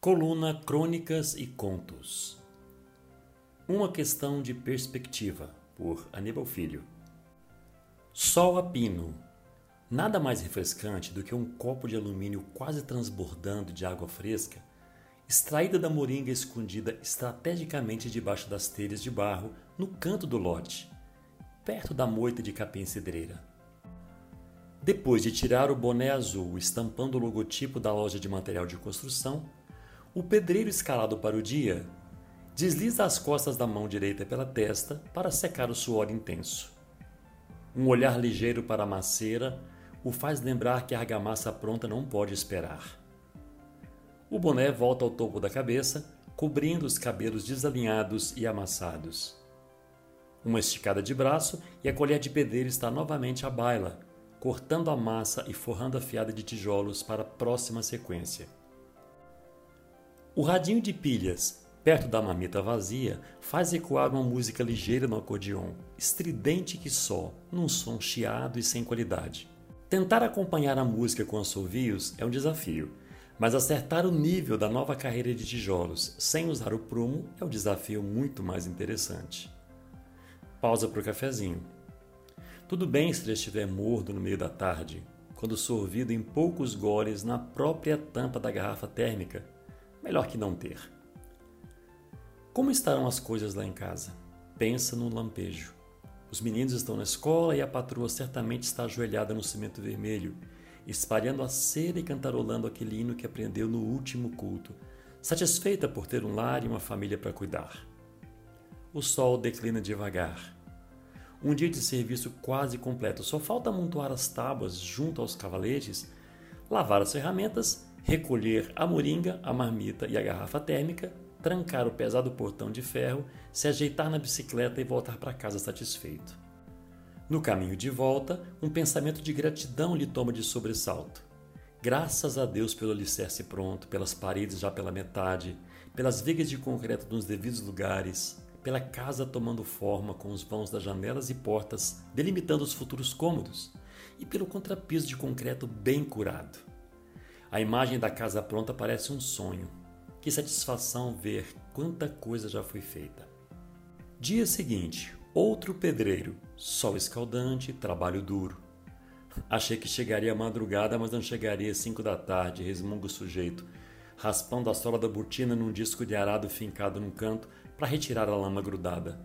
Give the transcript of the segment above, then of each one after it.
Coluna Crônicas e Contos. Uma questão de perspectiva, por Aníbal Filho. Sol a pino. Nada mais refrescante do que um copo de alumínio quase transbordando de água fresca, extraída da moringa escondida estrategicamente debaixo das telhas de barro no canto do lote, perto da moita de capim cedreira. Depois de tirar o boné azul estampando o logotipo da loja de material de construção, o pedreiro escalado para o dia desliza as costas da mão direita pela testa para secar o suor intenso. Um olhar ligeiro para a maceira o faz lembrar que a argamassa pronta não pode esperar. O boné volta ao topo da cabeça, cobrindo os cabelos desalinhados e amassados. Uma esticada de braço e a colher de pedreiro está novamente à baila, cortando a massa e forrando a fiada de tijolos para a próxima sequência. O radinho de pilhas, perto da mamita vazia, faz ecoar uma música ligeira no acordeon, estridente que só, num som chiado e sem qualidade. Tentar acompanhar a música com assovios é um desafio, mas acertar o nível da nova carreira de tijolos sem usar o prumo é um desafio muito mais interessante. Pausa para o cafezinho. Tudo bem se ele estiver mordo no meio da tarde, quando sorvido em poucos goles na própria tampa da garrafa térmica melhor que não ter. Como estarão as coisas lá em casa? Pensa no lampejo. Os meninos estão na escola e a patroa certamente está ajoelhada no cimento vermelho, espalhando a cera e cantarolando aquele hino que aprendeu no último culto, satisfeita por ter um lar e uma família para cuidar. O sol declina devagar. Um dia de serviço quase completo, só falta amontoar as tábuas junto aos cavaletes, lavar as ferramentas recolher a moringa, a marmita e a garrafa térmica, trancar o pesado portão de ferro, se ajeitar na bicicleta e voltar para casa satisfeito. No caminho de volta, um pensamento de gratidão lhe toma de sobressalto. Graças a Deus pelo alicerce pronto, pelas paredes já pela metade, pelas vigas de concreto nos devidos lugares, pela casa tomando forma com os vãos das janelas e portas delimitando os futuros cômodos, e pelo contrapiso de concreto bem curado. A imagem da casa pronta parece um sonho. Que satisfação ver quanta coisa já foi feita. Dia seguinte, outro pedreiro, sol escaldante, trabalho duro. Achei que chegaria à madrugada, mas não chegaria às cinco da tarde, resmunga o sujeito, raspando a sola da botina num disco de arado fincado num canto para retirar a lama grudada.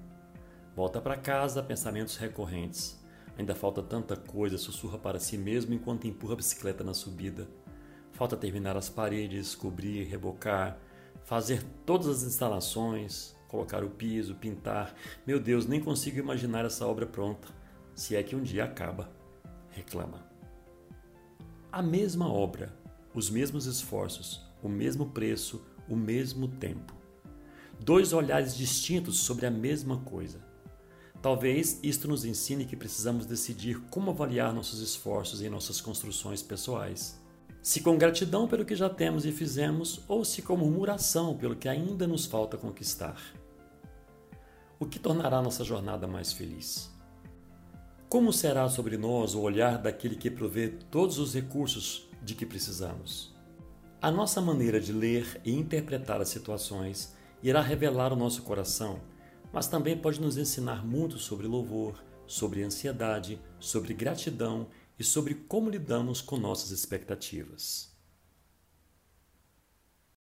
Volta para casa, pensamentos recorrentes. Ainda falta tanta coisa, sussurra para si mesmo enquanto empurra a bicicleta na subida. Falta terminar as paredes, cobrir, rebocar, fazer todas as instalações, colocar o piso, pintar. Meu Deus, nem consigo imaginar essa obra pronta, se é que um dia acaba. Reclama. A mesma obra, os mesmos esforços, o mesmo preço, o mesmo tempo. Dois olhares distintos sobre a mesma coisa. Talvez isto nos ensine que precisamos decidir como avaliar nossos esforços em nossas construções pessoais se com gratidão pelo que já temos e fizemos, ou se com murmuração pelo que ainda nos falta conquistar. O que tornará nossa jornada mais feliz? Como será sobre nós o olhar daquele que provê todos os recursos de que precisamos? A nossa maneira de ler e interpretar as situações irá revelar o nosso coração, mas também pode nos ensinar muito sobre louvor, sobre ansiedade, sobre gratidão e sobre como lidamos com nossas expectativas.